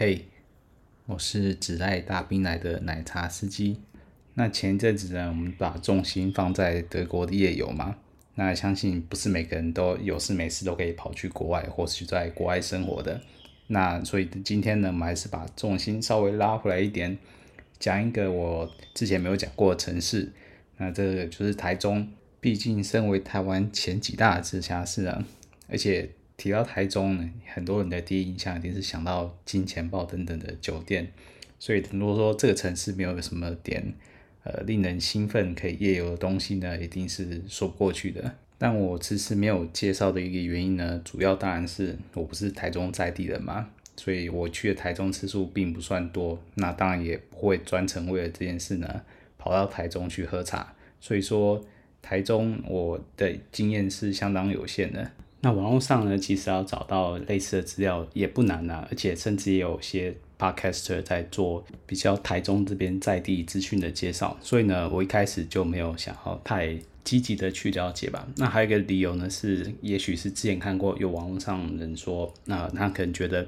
嘿我是只爱大冰奶的奶茶司机。那前一阵子呢，我们把重心放在德国的夜游嘛。那相信不是每个人都有事没事都可以跑去国外，或是在国外生活的。那所以今天呢，我们还是把重心稍微拉回来一点，讲一个我之前没有讲过的城市。那这个就是台中，毕竟身为台湾前几大直辖市啊，而且。提到台中呢，很多人的第一印象一定是想到金钱豹等等的酒店，所以如果说这个城市没有什么点呃令人兴奋可以夜游的东西呢，一定是说不过去的。但我迟迟没有介绍的一个原因呢，主要当然是我不是台中在地人嘛，所以我去的台中次数并不算多，那当然也不会专程为了这件事呢跑到台中去喝茶，所以说台中我的经验是相当有限的。那网络上呢，其实要找到类似的资料也不难、啊，而且甚至也有些 podcaster 在做比较台中这边在地资讯的介绍，所以呢，我一开始就没有想要太积极的去了解吧。那还有一个理由呢，是也许是之前看过有网络上人说，那他可能觉得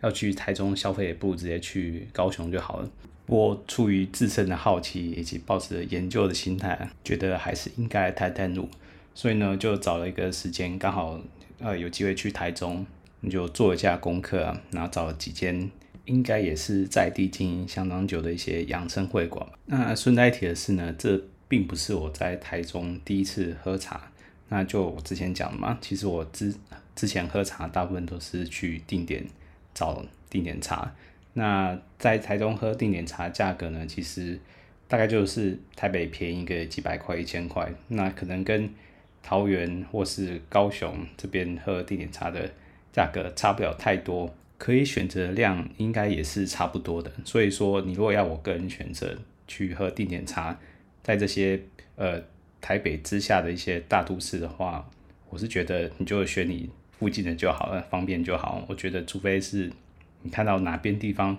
要去台中消费，不如直接去高雄就好了。我出于自身的好奇以及抱着研究的心态，觉得还是应该探探路。所以呢，就找了一个时间，刚好呃有机会去台中，你就做一下功课啊，然后找了几间应该也是在地经营相当久的一些养生会馆。那顺带一提的是呢，这并不是我在台中第一次喝茶。那就我之前讲嘛，其实我之之前喝茶大部分都是去定点找定点茶。那在台中喝定点茶价格呢，其实大概就是台北便宜个几百块、一千块，那可能跟桃园或是高雄这边喝定点茶的价格差不了太多，可以选择的量应该也是差不多的。所以说，你如果要我个人选择去喝定点茶，在这些呃台北之下的一些大都市的话，我是觉得你就选你附近的就好了，方便就好。我觉得，除非是你看到哪边地方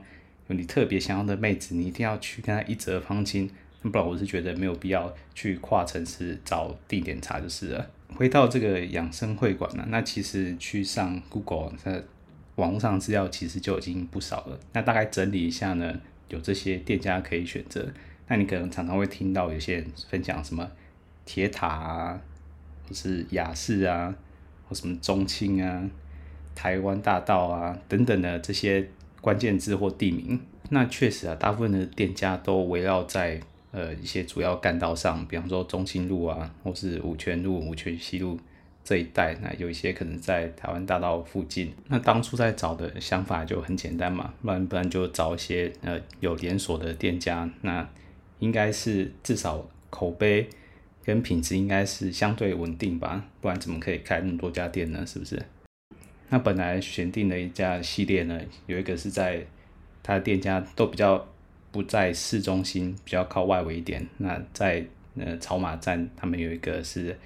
有你特别想要的妹子，你一定要去跟她一折方巾。不然我是觉得没有必要去跨城市找定点茶就是了。回到这个养生会馆呢，那其实去上 Google，在网络上资料其实就已经不少了。那大概整理一下呢，有这些店家可以选择。那你可能常常会听到有些人分享什么铁塔啊，或是雅士啊，或什么中青啊、台湾大道啊等等的这些关键字或地名。那确实啊，大部分的店家都围绕在。呃，一些主要干道上，比方说中清路啊，或是五权路、五权西路这一带，那有一些可能在台湾大道附近。那当初在找的想法就很简单嘛，不然不然就找一些呃有连锁的店家，那应该是至少口碑跟品质应该是相对稳定吧，不然怎么可以开那么多家店呢？是不是？那本来选定的一家系列呢，有一个是在他的店家都比较。不在市中心，比较靠外围一点。那在呃草马站，他们有一个是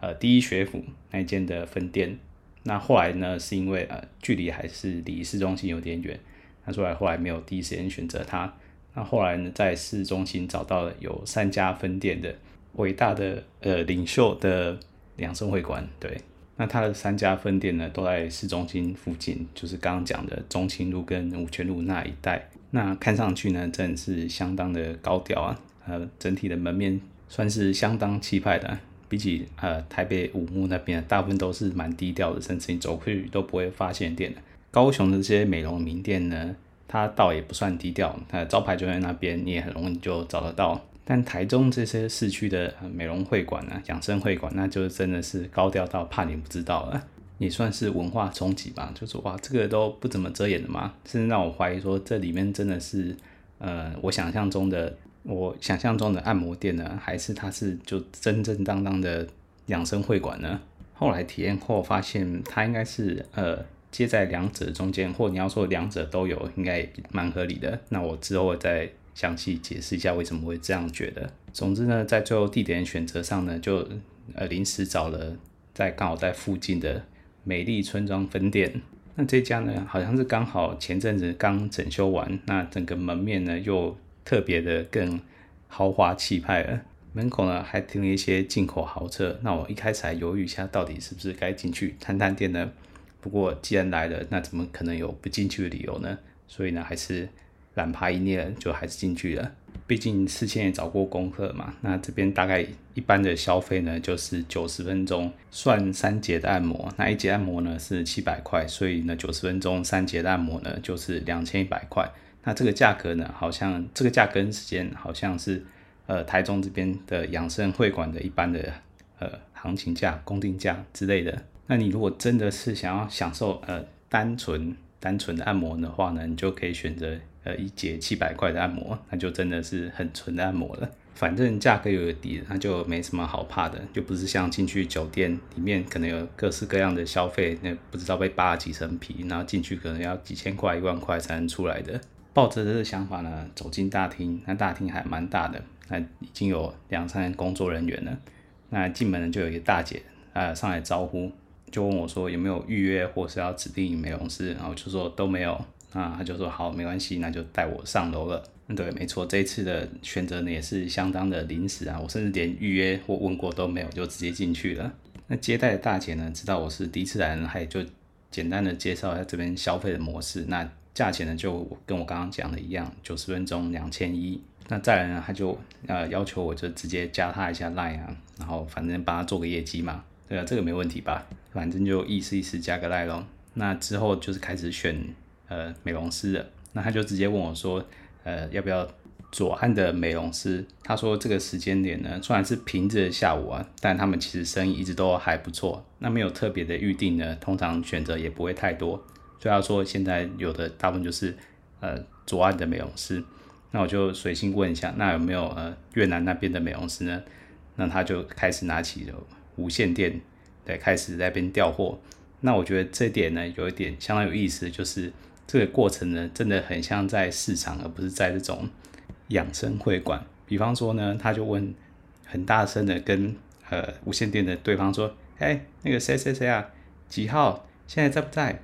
呃第一学府那间的分店。那后来呢，是因为呃距离还是离市中心有点远，那所以后来没有第一时间选择它。那后来呢，在市中心找到了有三家分店的伟大的呃领袖的养生会馆。对，那它的三家分店呢，都在市中心附近，就是刚刚讲的中清路跟五权路那一带。那看上去呢，真的是相当的高调啊，呃，整体的门面算是相当气派的，比起呃台北五木那边，大部分都是蛮低调的，甚至你走过去都不会发现店的。高雄的这些美容名店呢，它倒也不算低调，它的招牌就在那边，你也很容易就找得到。但台中这些市区的美容会馆啊、养生会馆，那就真的是高调到怕你不知道了。也算是文化冲击吧，就是哇，这个都不怎么遮掩的嘛，甚至让我怀疑说，这里面真的是，呃，我想象中的，我想象中的按摩店呢，还是它是就真正当当的养生会馆呢？后来体验后发现，它应该是呃接在两者中间，或你要说两者都有，应该也蛮合理的。那我之后再详细解释一下为什么会这样觉得。总之呢，在最后地点选择上呢，就呃临时找了在刚好在附近的。美丽村庄分店，那这家呢，好像是刚好前阵子刚整修完，那整个门面呢又特别的更豪华气派了。门口呢还停了一些进口豪车，那我一开始还犹豫一下，到底是不是该进去探探店呢？不过既然来了，那怎么可能有不进去的理由呢？所以呢，还是懒爬一捏了，就还是进去了。毕竟事先也找过功课嘛。那这边大概一般的消费呢，就是九十分钟算三节的按摩，那一节按摩呢是七百块，所以呢九十分钟三节的按摩呢就是两千一百块。那这个价格呢，好像这个价格跟时间好像是呃台中这边的养生会馆的一般的呃行情价、公定价之类的。那你如果真的是想要享受呃单纯单纯的按摩的话呢，你就可以选择。呃，一节七百块的按摩，那就真的是很纯的按摩了。反正价格又低，那就没什么好怕的，就不是像进去酒店里面可能有各式各样的消费，那不知道被扒了几层皮，然后进去可能要几千块、一万块才能出来的。抱着这个想法呢，走进大厅，那大厅还蛮大的，那已经有两三个工作人员了。那进门呢，就有一个大姐啊、呃、上来招呼，就问我说有没有预约或是要指定美容师，然后就说都没有。啊，他就说好，没关系，那就带我上楼了。对，没错，这一次的选择呢也是相当的临时啊，我甚至连预约或问过都没有，就直接进去了。那接待的大姐呢，知道我是第一次来，还就简单的介绍一下这边消费的模式。那价钱呢，就跟我刚刚讲的一样，九十分钟两千一。那再来呢，他就呃要求我就直接加他一下 Line 啊，然后反正帮他做个业绩嘛，对啊，这个没问题吧？反正就意思意思加个 Line 咯。那之后就是开始选。呃，美容师的，那他就直接问我说，呃，要不要左岸的美容师？他说这个时间点呢，虽然是平日的下午啊，但他们其实生意一直都还不错。那没有特别的预定呢，通常选择也不会太多。所以他说现在有的大部分就是呃左岸的美容师。那我就随性问一下，那有没有呃越南那边的美容师呢？那他就开始拿起了无线电，对，开始在那边调货。那我觉得这点呢，有一点相当有意思，就是。这个过程呢，真的很像在市场，而不是在这种养生会馆。比方说呢，他就问很大声的跟呃无线电的对方说：“哎，那个谁谁谁啊，几号现在在不在？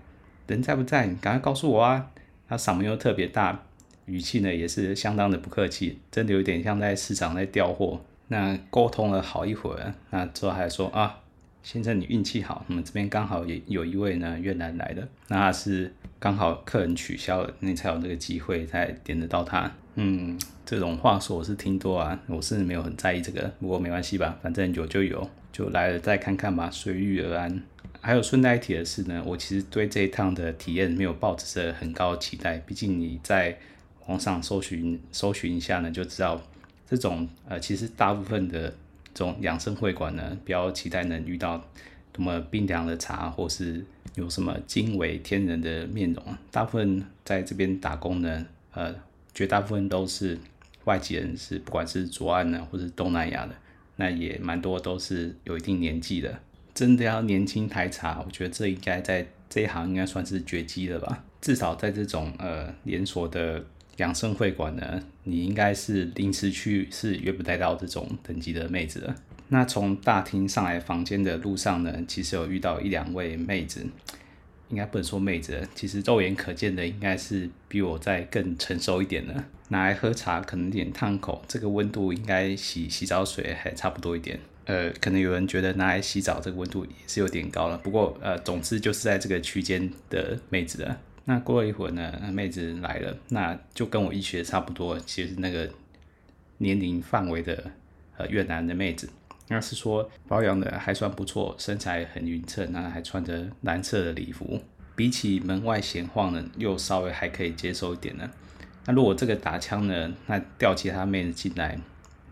人在不在？你赶快告诉我啊！”他嗓门又特别大，语气呢也是相当的不客气，真的有点像在市场在调货。那沟通了好一会儿，那之后还说啊。先生，你运气好，我们这边刚好也有一位呢越南来的，那是刚好客人取消了，那才有这个机会才点得到他。嗯，这种话说我是听多啊，我是没有很在意这个，不过没关系吧，反正有就有，就来了再看看吧，随遇而安。还有顺带一提的是呢，我其实对这一趟的体验没有抱着很高的期待，毕竟你在网上搜寻搜寻一下呢，就知道这种呃，其实大部分的。这种养生会馆呢，不要期待能遇到多么冰凉的茶，或是有什么惊为天人的面容。大部分在这边打工呢，呃，绝大部分都是外籍人士，不管是左岸呢，或是东南亚的，那也蛮多都是有一定年纪的。真的要年轻台茶，我觉得这应该在这一行应该算是绝迹了吧？至少在这种呃连锁的。养生会馆呢，你应该是临时去是约不太到这种等级的妹子了。那从大厅上来房间的路上呢，其实有遇到一两位妹子，应该不能说妹子，其实肉眼可见的应该是比我再更成熟一点的。拿来喝茶可能有点烫口，这个温度应该洗洗澡水还差不多一点。呃，可能有人觉得拿来洗澡这个温度也是有点高了，不过呃，总之就是在这个区间的妹子了。那过了一会儿呢，妹子来了，那就跟我一学差不多，其实那个年龄范围的呃越南的妹子，那是说保养的还算不错，身材很匀称，那还穿着蓝色的礼服，比起门外闲晃呢，又稍微还可以接受一点呢。那如果这个打枪呢，那调其他妹子进来，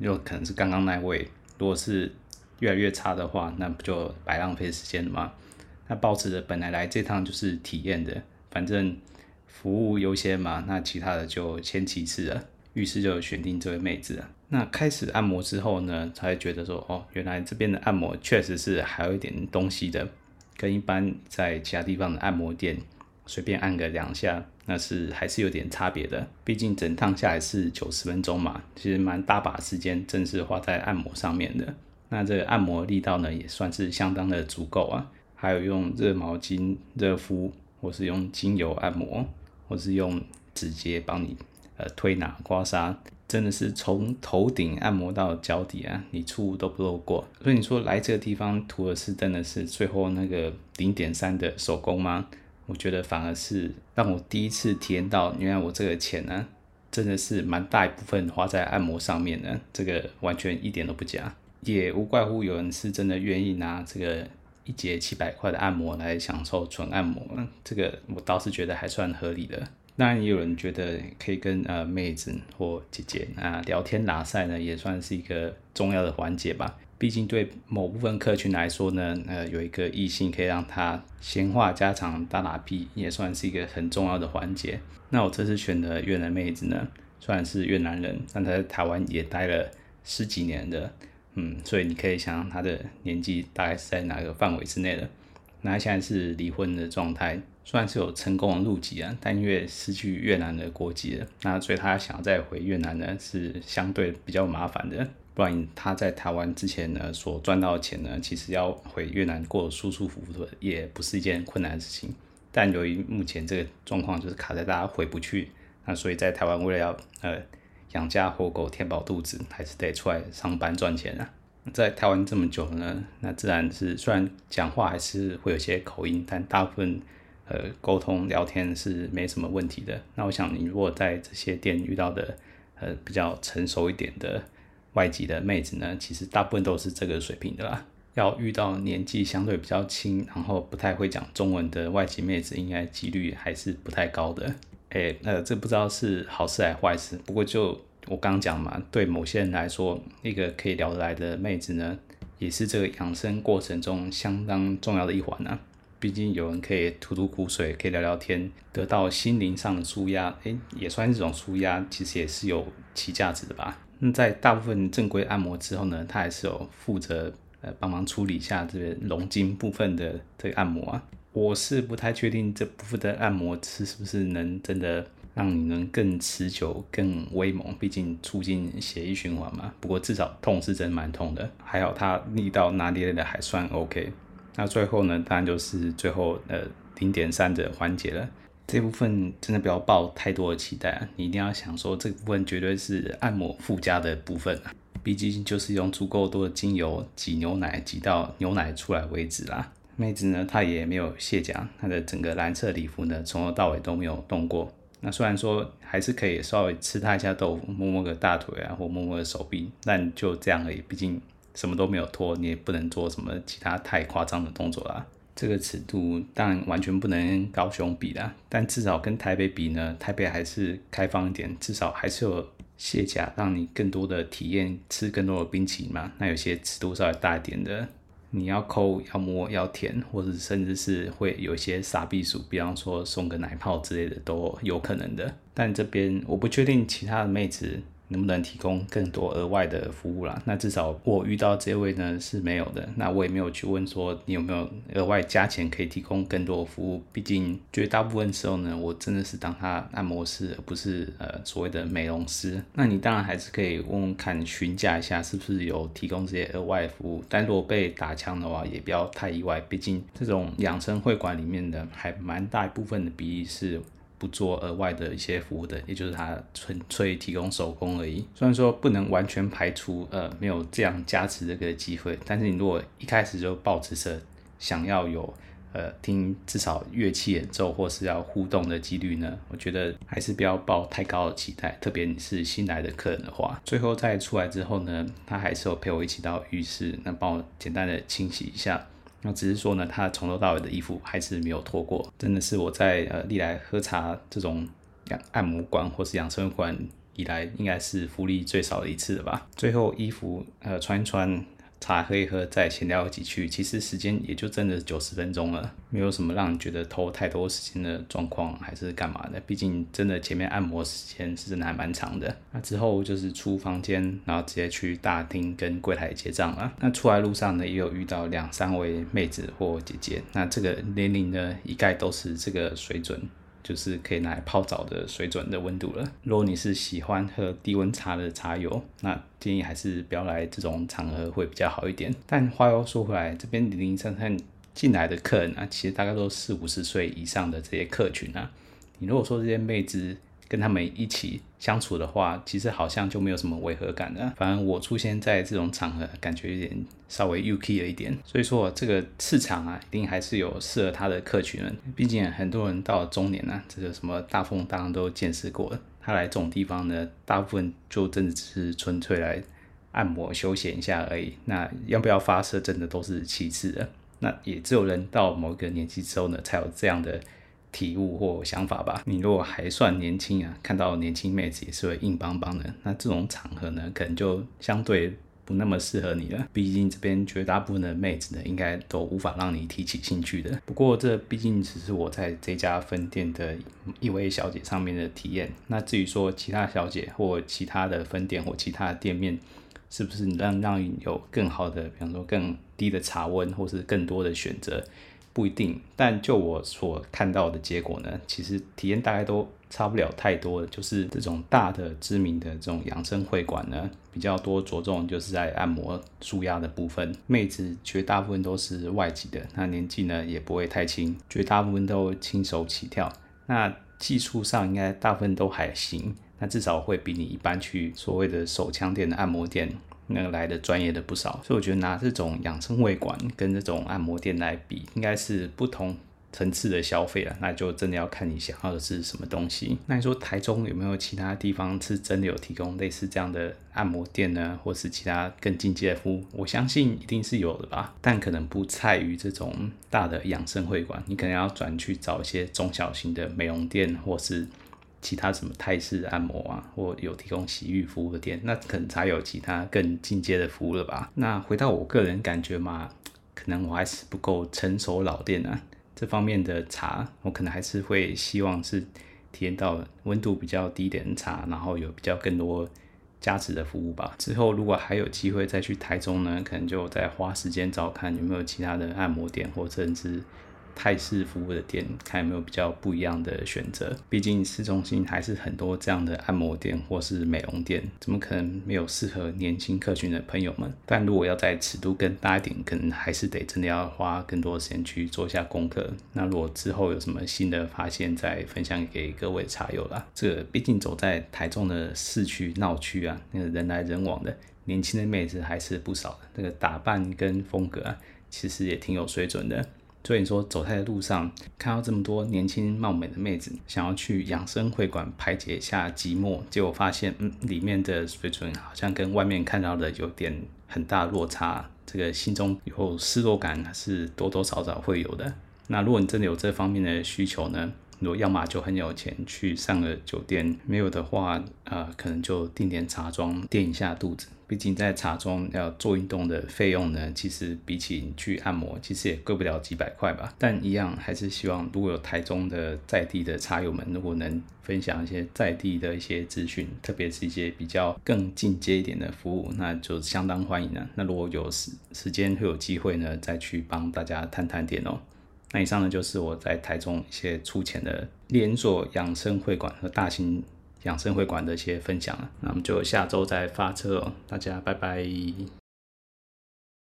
又可能是刚刚那位，如果是越来越差的话，那不就白浪费时间了吗？那抱持着本来来这趟就是体验的。反正服务优先嘛，那其他的就先其次了。于是就选定这位妹子了。那开始按摩之后呢，才觉得说，哦，原来这边的按摩确实是还有一点东西的，跟一般在其他地方的按摩店随便按个两下，那是还是有点差别的。毕竟整趟下来是九十分钟嘛，其实蛮大把时间正是花在按摩上面的。那这个按摩力道呢，也算是相当的足够啊。还有用热毛巾热敷。或是用精油按摩，或是用指节帮你呃推拿刮痧，真的是从头顶按摩到脚底啊，你处都不漏过。所以你说来这个地方图的是真的是最后那个零点三的手工吗？我觉得反而是让我第一次体验到，原来我这个钱呢，真的是蛮大一部分花在按摩上面的，这个完全一点都不假。也无怪乎有人是真的愿意拿这个一节七百块的按摩来享受纯按摩，这个我倒是觉得还算合理的。当然也有人觉得可以跟呃妹子或姐姐啊聊天拉赛呢，也算是一个重要的环节吧。毕竟对某部分客群来说呢，呃有一个异性可以让他闲话家常打打屁，也算是一个很重要的环节。那我这次选的越南妹子呢，虽然是越南人，但她在台湾也待了十几年的。嗯，所以你可以想想他的年纪大概是在哪个范围之内的。那现在是离婚的状态，虽然是有成功的入籍啊，但因为失去越南的国籍了，那所以他想要再回越南呢，是相对比较麻烦的。不然他在台湾之前呢，所赚到的钱呢，其实要回越南过舒舒服服的，也不是一件困难的事情。但由于目前这个状况就是卡在大家回不去，那所以在台湾为了要呃。养家活口、填饱肚子，还是得出来上班赚钱啊。在台湾这么久呢，那自然是虽然讲话还是会有些口音，但大部分呃沟通聊天是没什么问题的。那我想你如果在这些店遇到的呃比较成熟一点的外籍的妹子呢，其实大部分都是这个水平的啦。要遇到年纪相对比较轻，然后不太会讲中文的外籍妹子，应该几率还是不太高的。哎，呃，这不知道是好事还是坏事。不过就我刚刚讲嘛，对某些人来说，一个可以聊得来的妹子呢，也是这个养生过程中相当重要的一环呢、啊。毕竟有人可以吐吐苦水，可以聊聊天，得到心灵上的舒压，哎，也算是这种舒压，其实也是有其价值的吧。那在大部分正规按摩之后呢，他还是有负责呃帮忙处理一下这个龙筋部分的这个按摩啊。我是不太确定这部分的按摩是是不是能真的让你能更持久、更威猛，毕竟促进血液循环嘛。不过至少痛是真蛮痛的，还好它力道拿捏的还算 OK。那最后呢，当然就是最后呃零点三的环节了。这部分真的不要抱太多的期待啊，你一定要想说这部分绝对是按摩附加的部分啊，毕竟就是用足够多的精油挤牛奶，挤到牛奶出来为止啦。妹子呢，她也没有卸甲，她的整个蓝色礼服呢，从头到尾都没有动过。那虽然说还是可以稍微吃她一下豆腐，摸摸个大腿啊，或摸摸个手臂，但就这样而已。毕竟什么都没有脱，你也不能做什么其他太夸张的动作啦。这个尺度当然完全不能高雄比啦，但至少跟台北比呢，台北还是开放一点，至少还是有卸甲，让你更多的体验，吃更多的冰淇淋嘛。那有些尺度稍微大一点的。你要抠、要摸、要舔，或者甚至是会有一些傻避鼠，比方说送个奶泡之类的都有可能的。但这边我不确定其他的妹子。能不能提供更多额外的服务啦？那至少我遇到这位呢是没有的。那我也没有去问说你有没有额外加钱可以提供更多服务。毕竟绝大部分时候呢，我真的是当他按摩师，而不是呃所谓的美容师。那你当然还是可以问问看询价一下，是不是有提供这些额外服务。但如果被打枪的话，也不要太意外。毕竟这种养生会馆里面的还蛮大一部分的比例是。不做额外的一些服务的，也就是他纯粹提供手工而已。虽然说不能完全排除呃没有这样加持这个机会，但是你如果一开始就抱持着想要有呃听至少乐器演奏或是要互动的几率呢，我觉得还是不要抱太高的期待。特别你是新来的客人的话，最后再出来之后呢，他还是有陪我一起到浴室，那帮我简单的清洗一下。那只是说呢，他从头到尾的衣服还是没有脱过，真的是我在呃历来喝茶这种养按摩馆或是养生馆以来，应该是福利最少的一次了吧。最后衣服呃穿一穿。茶喝一喝，再闲聊几句，其实时间也就真的九十分钟了，没有什么让你觉得偷太多时间的状况，还是干嘛的？毕竟真的前面按摩时间是真的还蛮长的。那之后就是出房间，然后直接去大厅跟柜台结账了。那出来路上呢，也有遇到两三位妹子或姐姐，那这个年龄呢，一概都是这个水准。就是可以拿来泡澡的水准的温度了。如果你是喜欢喝低温茶的茶友，那建议还是不要来这种场合会比较好一点。但话又说回来，这边零零散散进来的客人啊，其实大概都四五十岁以上的这些客群啊。你如果说这些妹子跟他们一起相处的话，其实好像就没有什么违和感了。反正我出现在这种场合，感觉有点稍微 UK 了一点。所以说，这个市场啊，一定还是有适合他的客群的。毕竟很多人到了中年啊，这个什么大风大浪都见识过了，他来这种地方呢，大部分就真的只是纯粹来按摩休闲一下而已。那要不要发射，真的都是其次的。那也只有人到某一个年纪之后呢，才有这样的。体悟或想法吧。你如果还算年轻啊，看到年轻妹子也是会硬邦邦的，那这种场合呢，可能就相对不那么适合你了。毕竟这边绝大部分的妹子呢，应该都无法让你提起兴趣的。不过这毕竟只是我在这家分店的一位小姐上面的体验。那至于说其他小姐或其他的分店或其他店面，是不是让让有更好的，比方说更低的茶温，或是更多的选择？不一定，但就我所看到的结果呢，其实体验大概都差不了太多，就是这种大的知名的这种养生会馆呢，比较多着重就是在按摩舒压的部分，妹子绝大部分都是外籍的，那年纪呢也不会太轻，绝大部分都轻手起跳，那技术上应该大部分都还行，那至少会比你一般去所谓的手枪店的按摩店。那个来的专业的不少，所以我觉得拿这种养生会馆跟这种按摩店来比，应该是不同层次的消费了。那就真的要看你想要的是什么东西。那你说台中有没有其他地方是真的有提供类似这样的按摩店呢？或是其他更进阶的服务？我相信一定是有的吧，但可能不菜于这种大的养生会馆，你可能要转去找一些中小型的美容店，或是。其他什么泰式按摩啊，或有提供洗浴服务的店，那可能才有其他更进阶的服务了吧？那回到我个人感觉嘛，可能我还是不够成熟老店啊，这方面的茶，我可能还是会希望是体验到温度比较低点的茶，然后有比较更多加持的服务吧。之后如果还有机会再去台中呢，可能就再花时间找看有没有其他的按摩店，或甚至。泰式服务的店，看有没有比较不一样的选择。毕竟市中心还是很多这样的按摩店或是美容店，怎么可能没有适合年轻客群的朋友们？但如果要在尺度更大一点，可能还是得真的要花更多时间去做一下功课。那如果之后有什么新的发现，再分享给各位茶友啦。这毕竟走在台中的市区闹区啊，那个人来人往的，年轻的妹子还是不少的。那个打扮跟风格啊，其实也挺有水准的。所以你说走在路上看到这么多年轻貌美的妹子，想要去养生会馆排解一下寂寞，结果发现，嗯，里面的水准好像跟外面看到的有点很大落差，这个心中有失落感是多多少少会有的。那如果你真的有这方面的需求呢？如果要么就很有钱去上个酒店，没有的话，呃，可能就订点茶庄垫一下肚子。毕竟在茶庄要做运动的费用呢，其实比起你去按摩，其实也贵不了几百块吧。但一样还是希望，如果有台中的在地的茶友们，如果能分享一些在地的一些资讯，特别是一些比较更进阶一点的服务，那就相当欢迎了。那如果有时时间会有机会呢，再去帮大家探探店哦。那以上呢，就是我在台中一些出钱的连锁养生会馆和大型养生会馆的一些分享了。那我们就下周再发车哦，大家拜拜。